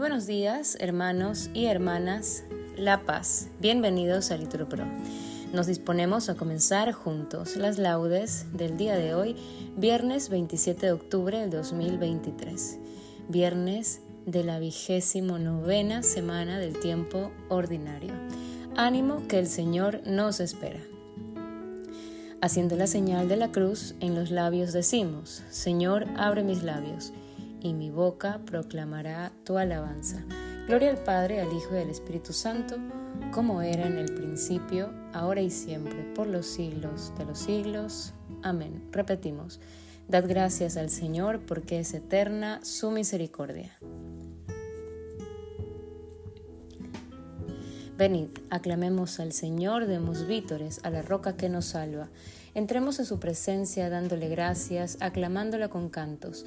buenos días, hermanos y hermanas La Paz. Bienvenidos a Litro Pro. Nos disponemos a comenzar juntos las laudes del día de hoy, viernes 27 de octubre del 2023, viernes de la vigésimo novena semana del tiempo ordinario. Ánimo que el Señor nos espera. Haciendo la señal de la cruz, en los labios decimos, Señor, abre mis labios y mi boca proclamará tu alabanza. Gloria al Padre, al Hijo y al Espíritu Santo, como era en el principio, ahora y siempre, por los siglos de los siglos. Amén. Repetimos, dad gracias al Señor porque es eterna su misericordia. Venid, aclamemos al Señor, demos vítores a la roca que nos salva. Entremos a su presencia dándole gracias, aclamándola con cantos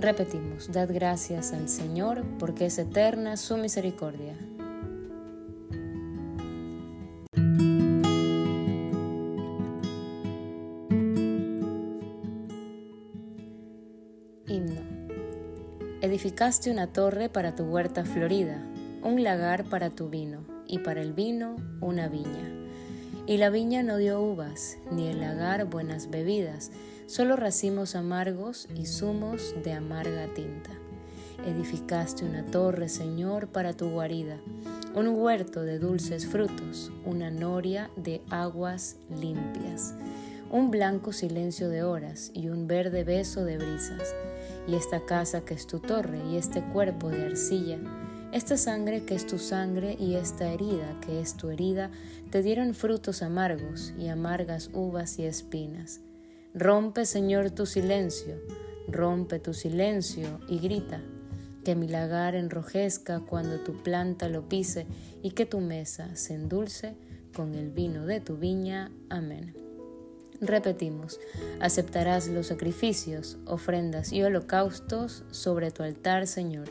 Repetimos, dad gracias al Señor porque es eterna su misericordia. Himno. Edificaste una torre para tu huerta florida, un lagar para tu vino, y para el vino una viña. Y la viña no dio uvas, ni el lagar buenas bebidas, solo racimos amargos y zumos de amarga tinta. Edificaste una torre, Señor, para tu guarida, un huerto de dulces frutos, una noria de aguas limpias, un blanco silencio de horas y un verde beso de brisas. Y esta casa que es tu torre y este cuerpo de arcilla, esta sangre que es tu sangre y esta herida que es tu herida, te dieron frutos amargos y amargas uvas y espinas. Rompe, Señor, tu silencio, rompe tu silencio y grita, que mi lagar enrojezca cuando tu planta lo pise y que tu mesa se endulce con el vino de tu viña. Amén. Repetimos, aceptarás los sacrificios, ofrendas y holocaustos sobre tu altar, Señor.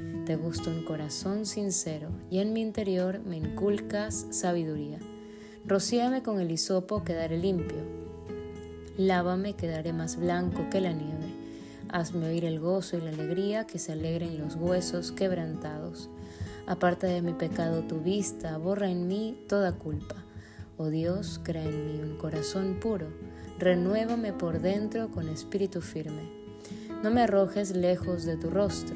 Te un corazón sincero y en mi interior me inculcas sabiduría. Rocíame con el hisopo, quedaré limpio Lávame, quedaré más blanco que la nieve. Hazme oír el gozo y la alegría que se alegren los huesos quebrantados. Aparta de mi pecado tu vista, borra en mí toda culpa. Oh Dios, crea en mí un corazón puro, renuévame por dentro con espíritu firme. No me arrojes lejos de tu rostro,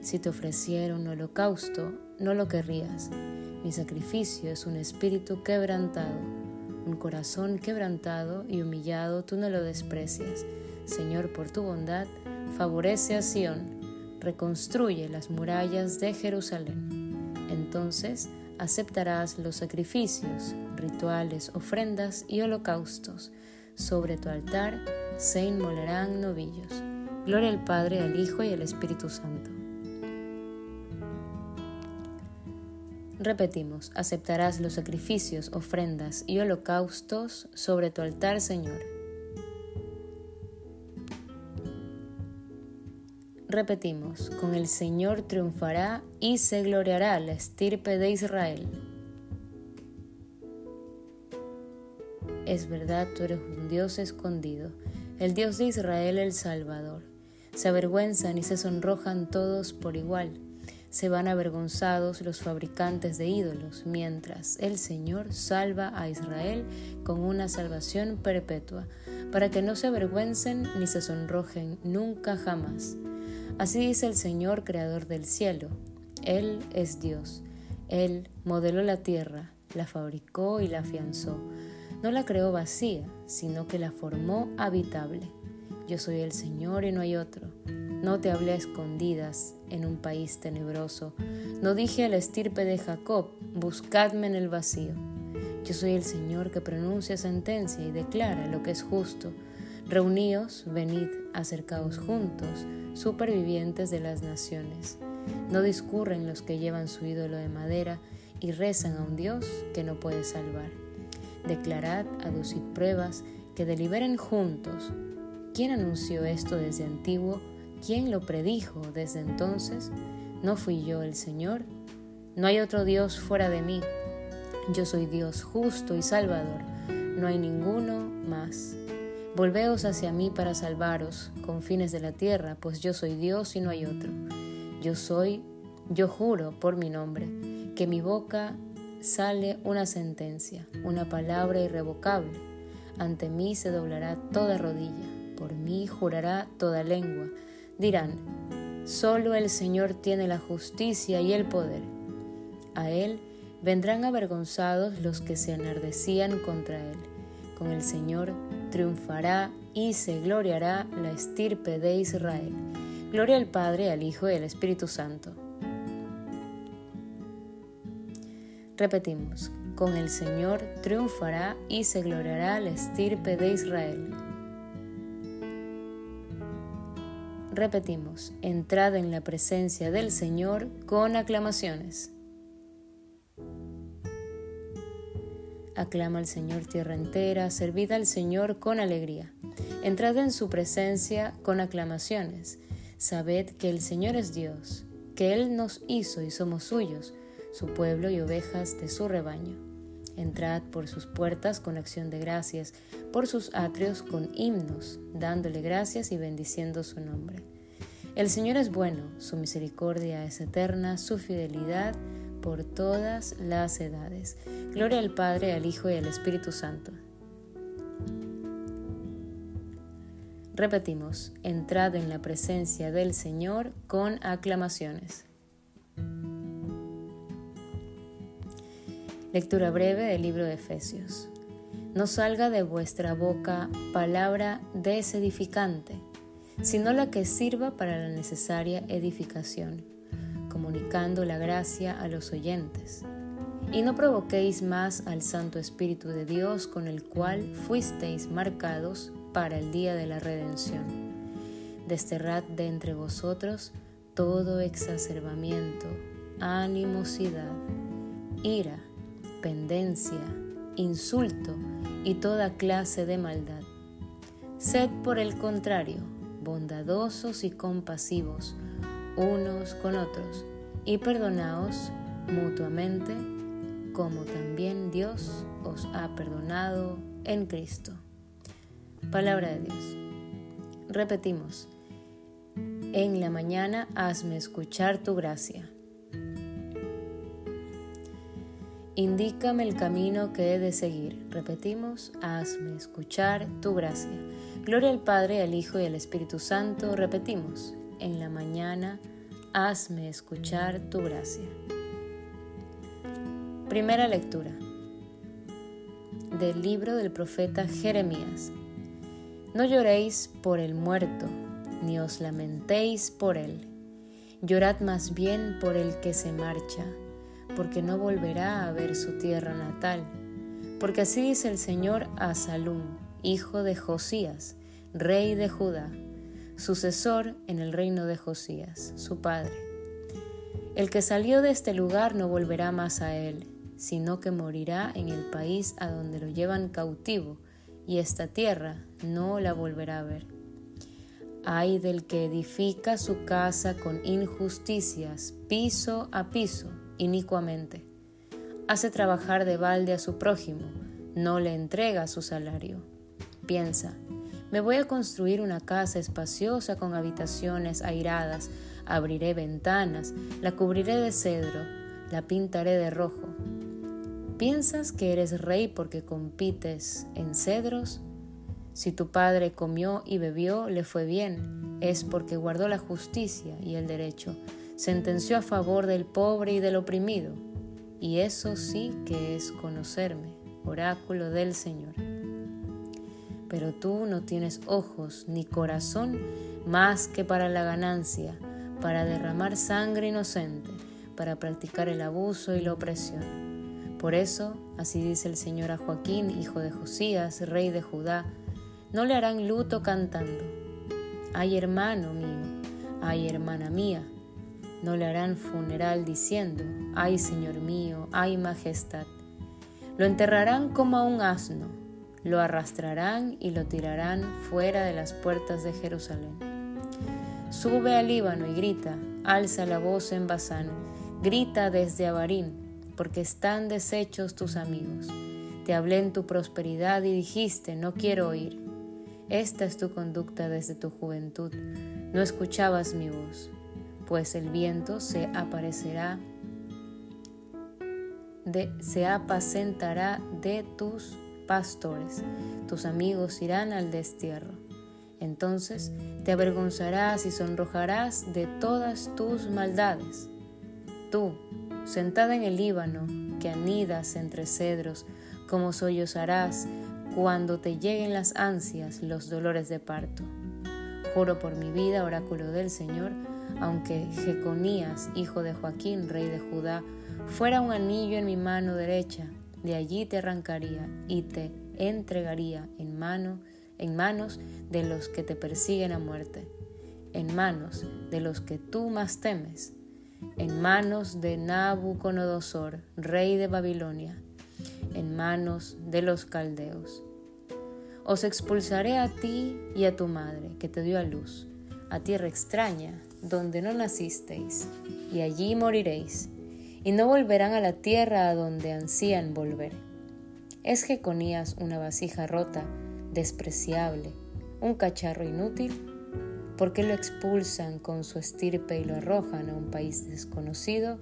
Si te ofreciera un holocausto, no lo querrías. Mi sacrificio es un espíritu quebrantado un corazón quebrantado y humillado tú no lo desprecias. Señor, por tu bondad, favorece a Sión, reconstruye las murallas de Jerusalén. Entonces aceptarás los sacrificios, rituales, ofrendas y holocaustos. Sobre tu altar se inmolarán novillos. Gloria al Padre, al Hijo y al Espíritu Santo. Repetimos, aceptarás los sacrificios, ofrendas y holocaustos sobre tu altar, Señor. Repetimos, con el Señor triunfará y se gloriará la estirpe de Israel. Es verdad, tú eres un Dios escondido, el Dios de Israel el Salvador. Se avergüenzan y se sonrojan todos por igual se van avergonzados los fabricantes de ídolos, mientras el Señor salva a Israel con una salvación perpetua, para que no se avergüencen ni se sonrojen nunca jamás. Así dice el Señor, creador del cielo. Él es Dios. Él modeló la tierra, la fabricó y la afianzó. No la creó vacía, sino que la formó habitable. Yo soy el Señor y no hay otro. No te hablé a escondidas en un país tenebroso. No dije a la estirpe de Jacob, buscadme en el vacío. Yo soy el Señor que pronuncia sentencia y declara lo que es justo. Reuníos, venid, acercaos juntos, supervivientes de las naciones. No discurren los que llevan su ídolo de madera y rezan a un Dios que no puede salvar. Declarad, aducid pruebas, que deliberen juntos. ¿Quién anunció esto desde antiguo? ¿Quién lo predijo desde entonces? ¿No fui yo el Señor? No hay otro Dios fuera de mí. Yo soy Dios justo y salvador. No hay ninguno más. Volveos hacia mí para salvaros, con fines de la tierra, pues yo soy Dios y no hay otro. Yo soy, yo juro por mi nombre, que mi boca sale una sentencia, una palabra irrevocable. Ante mí se doblará toda rodilla, por mí jurará toda lengua dirán, solo el Señor tiene la justicia y el poder. A Él vendrán avergonzados los que se enardecían contra Él. Con el Señor triunfará y se gloriará la estirpe de Israel. Gloria al Padre, al Hijo y al Espíritu Santo. Repetimos, con el Señor triunfará y se gloriará la estirpe de Israel. Repetimos, entrad en la presencia del Señor con aclamaciones. Aclama al Señor tierra entera, servid al Señor con alegría. Entrad en su presencia con aclamaciones. Sabed que el Señor es Dios, que Él nos hizo y somos suyos, su pueblo y ovejas de su rebaño. Entrad por sus puertas con acción de gracias, por sus atrios con himnos, dándole gracias y bendiciendo su nombre. El Señor es bueno, su misericordia es eterna, su fidelidad por todas las edades. Gloria al Padre, al Hijo y al Espíritu Santo. Repetimos, entrad en la presencia del Señor con aclamaciones. Lectura breve del libro de Efesios no salga de vuestra boca palabra desedificante, sino la que sirva para la necesaria edificación, comunicando la gracia a los oyentes. Y no provoquéis más al Santo Espíritu de Dios con el cual fuisteis marcados para el día de la redención. Desterrad de entre vosotros todo exacerbamiento, animosidad, ira, pendencia, insulto y toda clase de maldad. Sed por el contrario, bondadosos y compasivos unos con otros, y perdonaos mutuamente, como también Dios os ha perdonado en Cristo. Palabra de Dios. Repetimos, en la mañana hazme escuchar tu gracia. Indícame el camino que he de seguir. Repetimos, hazme escuchar tu gracia. Gloria al Padre, al Hijo y al Espíritu Santo. Repetimos, en la mañana, hazme escuchar tu gracia. Primera lectura del libro del profeta Jeremías. No lloréis por el muerto, ni os lamentéis por él. Llorad más bien por el que se marcha porque no volverá a ver su tierra natal. Porque así dice el Señor a Salum, hijo de Josías, rey de Judá, sucesor en el reino de Josías, su padre. El que salió de este lugar no volverá más a él, sino que morirá en el país a donde lo llevan cautivo, y esta tierra no la volverá a ver. Ay del que edifica su casa con injusticias, piso a piso, inicuamente. Hace trabajar de balde a su prójimo, no le entrega su salario. Piensa, me voy a construir una casa espaciosa con habitaciones airadas, abriré ventanas, la cubriré de cedro, la pintaré de rojo. ¿Piensas que eres rey porque compites en cedros? Si tu padre comió y bebió, le fue bien, es porque guardó la justicia y el derecho, sentenció a favor del pobre y del oprimido. Y eso sí que es conocerme, oráculo del Señor. Pero tú no tienes ojos ni corazón más que para la ganancia, para derramar sangre inocente, para practicar el abuso y la opresión. Por eso, así dice el Señor a Joaquín, hijo de Josías, rey de Judá, no le harán luto cantando. Ay hermano mío, ay hermana mía, no le harán funeral diciendo, ay Señor mío, ay majestad. Lo enterrarán como a un asno, lo arrastrarán y lo tirarán fuera de las puertas de Jerusalén. Sube al Líbano y grita, alza la voz en Basán, grita desde Abarín, porque están deshechos tus amigos. Te hablé en tu prosperidad y dijiste, no quiero oír. Esta es tu conducta desde tu juventud. No escuchabas mi voz, pues el viento se aparecerá, se apacentará de tus pastores. Tus amigos irán al destierro. Entonces te avergonzarás y sonrojarás de todas tus maldades. Tú, sentada en el Líbano, que anidas entre cedros, como sollozarás cuando te lleguen las ansias, los dolores de parto. Juro por mi vida, oráculo del Señor, aunque Jeconías, hijo de Joaquín, rey de Judá, fuera un anillo en mi mano derecha, de allí te arrancaría y te entregaría en en manos de los que te persiguen a muerte, en manos de los que tú más temes, en manos de Nabucodonosor, rey de Babilonia, en manos de los caldeos. Os expulsaré a ti y a tu madre, que te dio a luz, a tierra extraña, donde no nacisteis, y allí moriréis, y no volverán a la tierra a donde ansían volver. ¿Es Jeconías una vasija rota, despreciable, un cacharro inútil? ¿Por qué lo expulsan con su estirpe y lo arrojan a un país desconocido?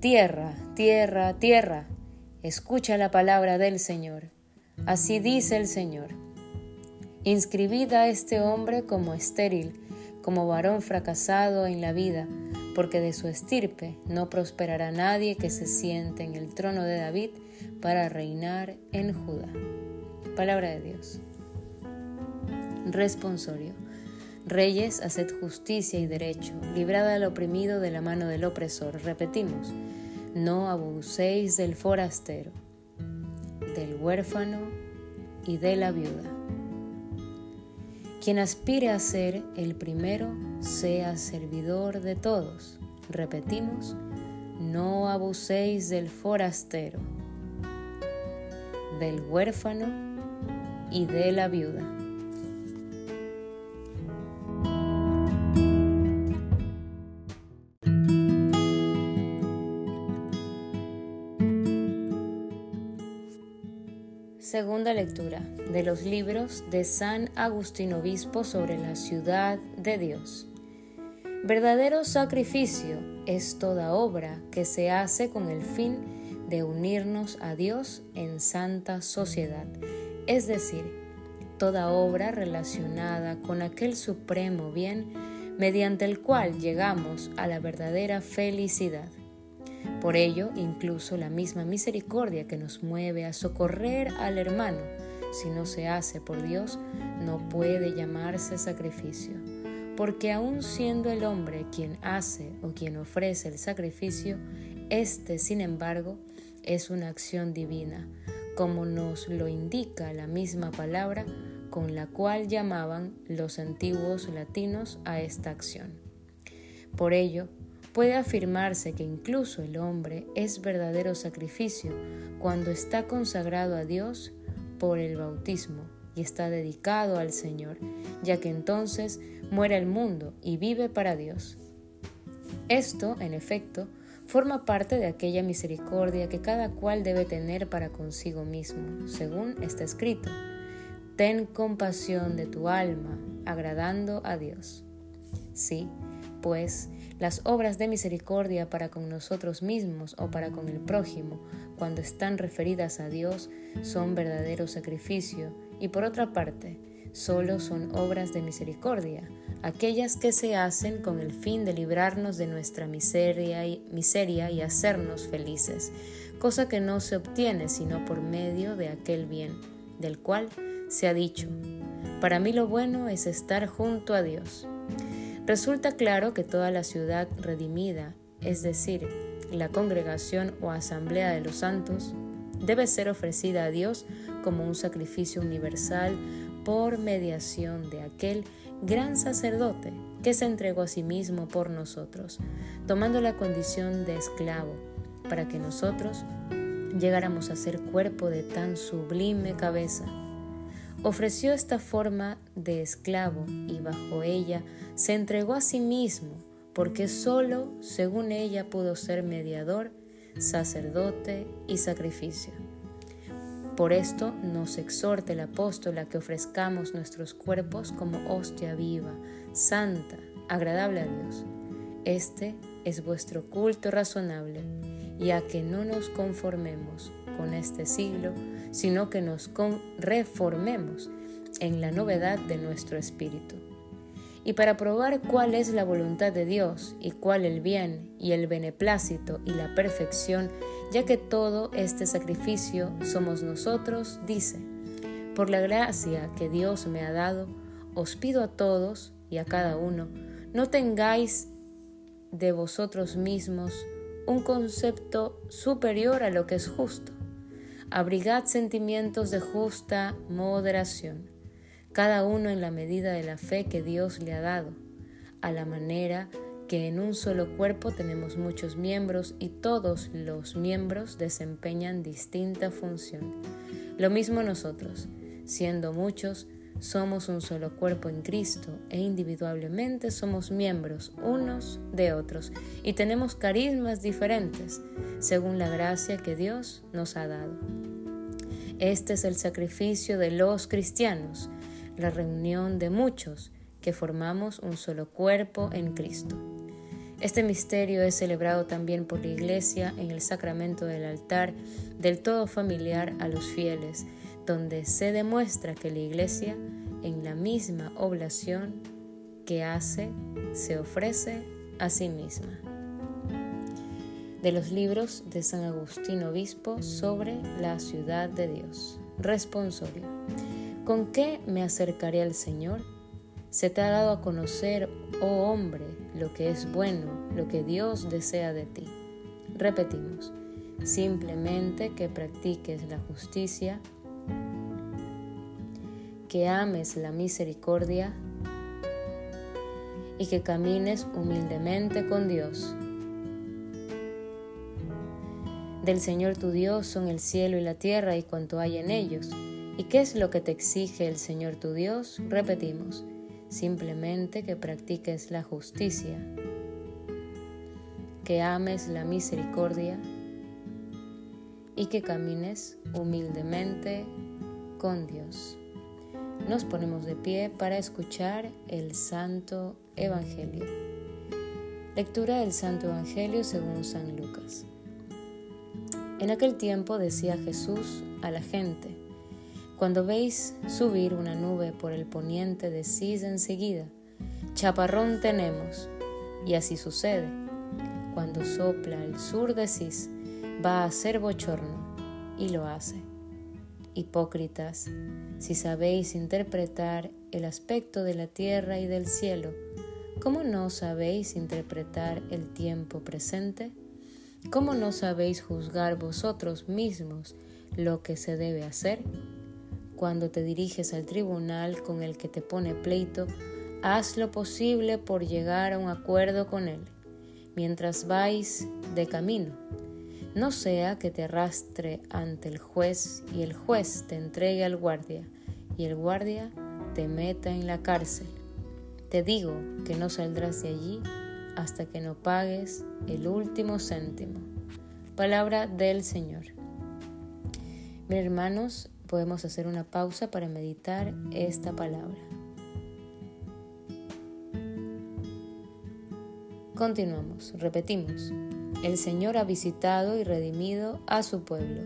Tierra, tierra, tierra, escucha la palabra del Señor. Así dice el Señor. Inscribid a este hombre como estéril, como varón fracasado en la vida, porque de su estirpe no prosperará nadie que se siente en el trono de David para reinar en Judá. Palabra de Dios. Responsorio. Reyes, haced justicia y derecho, librad al oprimido de la mano del opresor. Repetimos, no abuséis del forastero del huérfano y de la viuda. Quien aspire a ser el primero, sea servidor de todos. Repetimos, no abuséis del forastero, del huérfano y de la viuda. Segunda lectura de los libros de San Agustín Obispo sobre la ciudad de Dios. Verdadero sacrificio es toda obra que se hace con el fin de unirnos a Dios en santa sociedad, es decir, toda obra relacionada con aquel supremo bien mediante el cual llegamos a la verdadera felicidad. Por ello, incluso la misma misericordia que nos mueve a socorrer al hermano, si no se hace por Dios, no puede llamarse sacrificio, porque aun siendo el hombre quien hace o quien ofrece el sacrificio, Este, sin embargo, es una acción divina, como nos lo indica la misma palabra con la cual llamaban los antiguos latinos a esta acción. Por ello, puede afirmarse que incluso el hombre es verdadero sacrificio cuando está consagrado a Dios por el bautismo y está dedicado al Señor, ya que entonces muere el mundo y vive para Dios. Esto, en efecto, forma parte de aquella misericordia que cada cual debe tener para consigo mismo, según está escrito. Ten compasión de tu alma, agradando a Dios. Sí, pues las obras de misericordia para con nosotros mismos o para con el prójimo, cuando están referidas a Dios, son verdadero sacrificio, y por otra parte, solo son obras de misericordia, aquellas que se hacen con el fin de librarnos de nuestra miseria y, hacernos felices, cosa que no se obtiene sino por medio de aquel bien, del cual se ha dicho, para mí lo bueno es estar junto a Dios. Resulta claro que toda la ciudad redimida, es decir, la congregación o asamblea de los santos, debe ser ofrecida a Dios como un sacrificio universal por mediación de aquel gran sacerdote que se entregó a sí mismo por nosotros, tomando la condición de esclavo, para que nosotros llegáramos a ser cuerpo de tan sublime cabeza ofreció esta forma de esclavo y bajo ella se entregó a sí mismo, porque sólo, según ella, pudo ser mediador, sacerdote y sacrificio. Por esto nos exhorta el apóstol a que ofrezcamos nuestros cuerpos como hostia viva, santa, agradable a Dios. Este es vuestro culto razonable, y a que no nos conformemos con este siglo, sino que nos reformemos en la novedad de nuestro espíritu. Y para probar cuál es la voluntad de Dios y cuál el bien y el beneplácito y la perfección, ya que todo este sacrificio somos nosotros, dice, por la gracia que Dios me ha dado, os pido a todos y a cada uno, no tengáis de vosotros mismos un concepto superior a lo que es justo abrigad sentimientos de justa moderación, cada uno en la medida de la fe que Dios le ha dado, a la manera que en un solo cuerpo tenemos muchos miembros y todos los miembros desempeñan distinta función. Lo mismo nosotros, siendo muchos, somos un solo cuerpo en Cristo e individualmente somos miembros unos de otros y tenemos carismas diferentes según la gracia que Dios nos ha dado. Este es el sacrificio de los cristianos, la reunión de muchos que formamos un solo cuerpo en Cristo. Este misterio es celebrado también por la Iglesia en el sacramento del altar del todo familiar a los fieles, donde se demuestra que la Iglesia, en la misma oblación que hace, se ofrece a sí misma de los libros de San Agustín Obispo sobre la ciudad de Dios. Responsorio. ¿Con qué me acercaré al Señor? Se te ha dado a conocer, oh hombre, lo que es bueno, lo que Dios desea de ti. Repetimos, simplemente que practiques la justicia, que ames la misericordia y que camines humildemente con Dios del Señor tu Dios son el cielo y la tierra y cuanto hay en ellos. ¿Y qué es lo que te exige el Señor tu Dios? Repetimos, simplemente que practiques la justicia, que ames la misericordia y que camines humildemente con Dios. Nos ponemos de pie para escuchar el Santo Evangelio. Lectura del Santo Evangelio según San Lucas. En aquel tiempo decía Jesús a la gente, cuando veis subir una nube por el poniente, decís enseguida, chaparrón tenemos. Y así sucede. Cuando sopla el sur decís, va a ser bochorno, y lo hace. Hipócritas, si sabéis interpretar el aspecto de la tierra y del cielo, ¿cómo no sabéis interpretar el tiempo presente? ¿Cómo no sabéis juzgar vosotros mismos lo que se debe hacer? Cuando te diriges al tribunal con el que te pone pleito, haz lo posible por llegar a un acuerdo con él, mientras vais de camino. No sea que te arrastre ante el juez y el juez te entregue al guardia y el guardia te meta en la cárcel. Te digo que no saldrás de allí hasta que no pagues el último céntimo. Palabra del Señor. Mis hermanos, podemos hacer una pausa para meditar esta palabra. Continuamos, repetimos. El Señor ha visitado y redimido a su pueblo.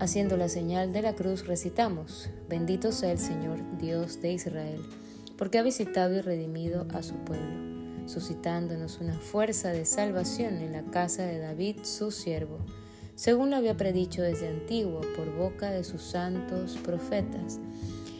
Haciendo la señal de la cruz recitamos, bendito sea el Señor, Dios de Israel porque ha visitado y redimido a su pueblo, suscitándonos una fuerza de salvación en la casa de David, su siervo, según lo había predicho desde antiguo por boca de sus santos profetas.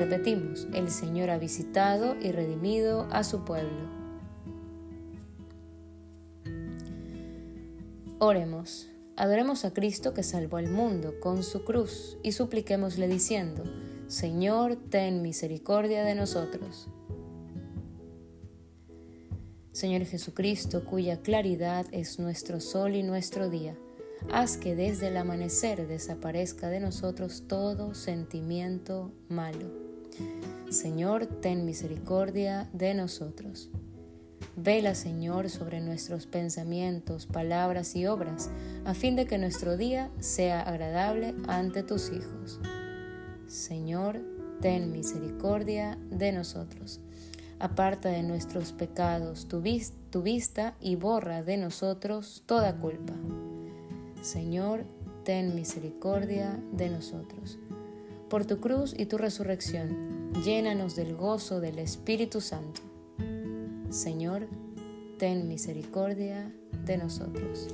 Repetimos, el Señor ha visitado y redimido a su pueblo. Oremos. Adoremos a Cristo que salvó al mundo con su cruz y supliquémosle diciendo, Señor, ten misericordia de nosotros. Señor Jesucristo, cuya claridad es nuestro sol y nuestro día, haz que desde el amanecer desaparezca de nosotros todo sentimiento malo. Señor, ten misericordia de nosotros. Vela, Señor, sobre nuestros pensamientos, palabras y obras, a fin de que nuestro día sea agradable ante tus hijos. Señor, ten misericordia de nosotros. Aparta de nuestros pecados tu, tu vista y borra de nosotros toda culpa. Señor, ten misericordia de nosotros. Por tu cruz y tu resurrección, llénanos del gozo del Espíritu Santo Señor, ten misericordia de nosotros.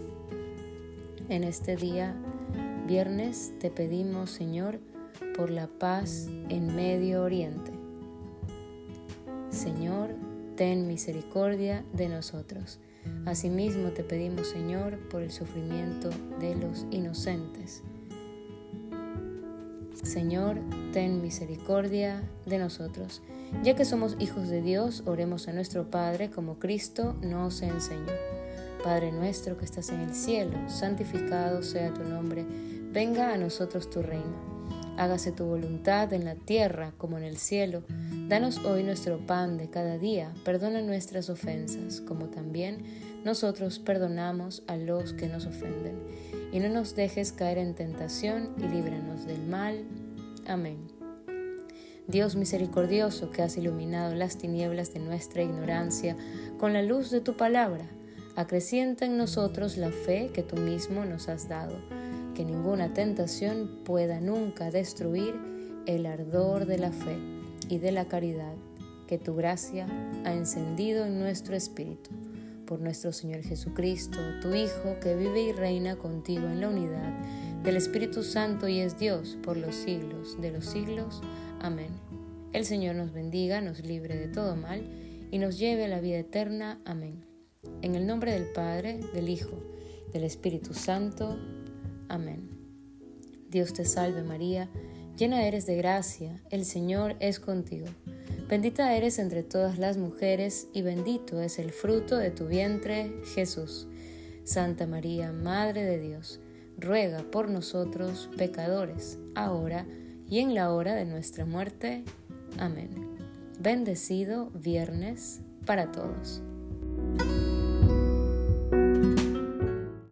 En este día, viernes, te pedimos, Señor, por la paz en Medio Oriente. Señor, ten misericordia de nosotros. Asimismo te pedimos, Señor, por el sufrimiento de los inocentes. Señor, ten misericordia de nosotros. Ya que somos hijos de Dios, oremos a nuestro Padre como Cristo nos enseñó. Padre nuestro que estás en el cielo, santificado sea tu nombre, venga a nosotros tu reino. Hágase tu voluntad en la tierra como en el cielo. Danos hoy nuestro pan de cada día, perdona nuestras ofensas, como también nosotros perdonamos a los que nos ofenden. Y no nos dejes caer en tentación y líbranos del mal. Amén. Dios misericordioso que has iluminado las tinieblas de nuestra ignorancia con la luz de tu palabra, acrecienta en nosotros la fe que tú mismo nos has dado, que ninguna tentación pueda nunca destruir el ardor de la fe y de la caridad que tu gracia ha encendido en nuestro espíritu. Por nuestro Señor Jesucristo, tu Hijo, que vive y reina contigo en la unidad del Espíritu Santo y es Dios por los siglos de los siglos. Amén. El Señor nos bendiga, nos libre de todo mal y nos lleve a la vida eterna. Amén. En el nombre del Padre, del Hijo, del Espíritu Santo. Amén. Dios te salve María, llena eres de gracia, el Señor es contigo. Bendita eres entre todas las mujeres y bendito es el fruto de tu vientre, Jesús. Santa María, Madre de Dios, ruega por nosotros pecadores, ahora y en la hora de nuestra muerte. Amén. Bendecido viernes para todos.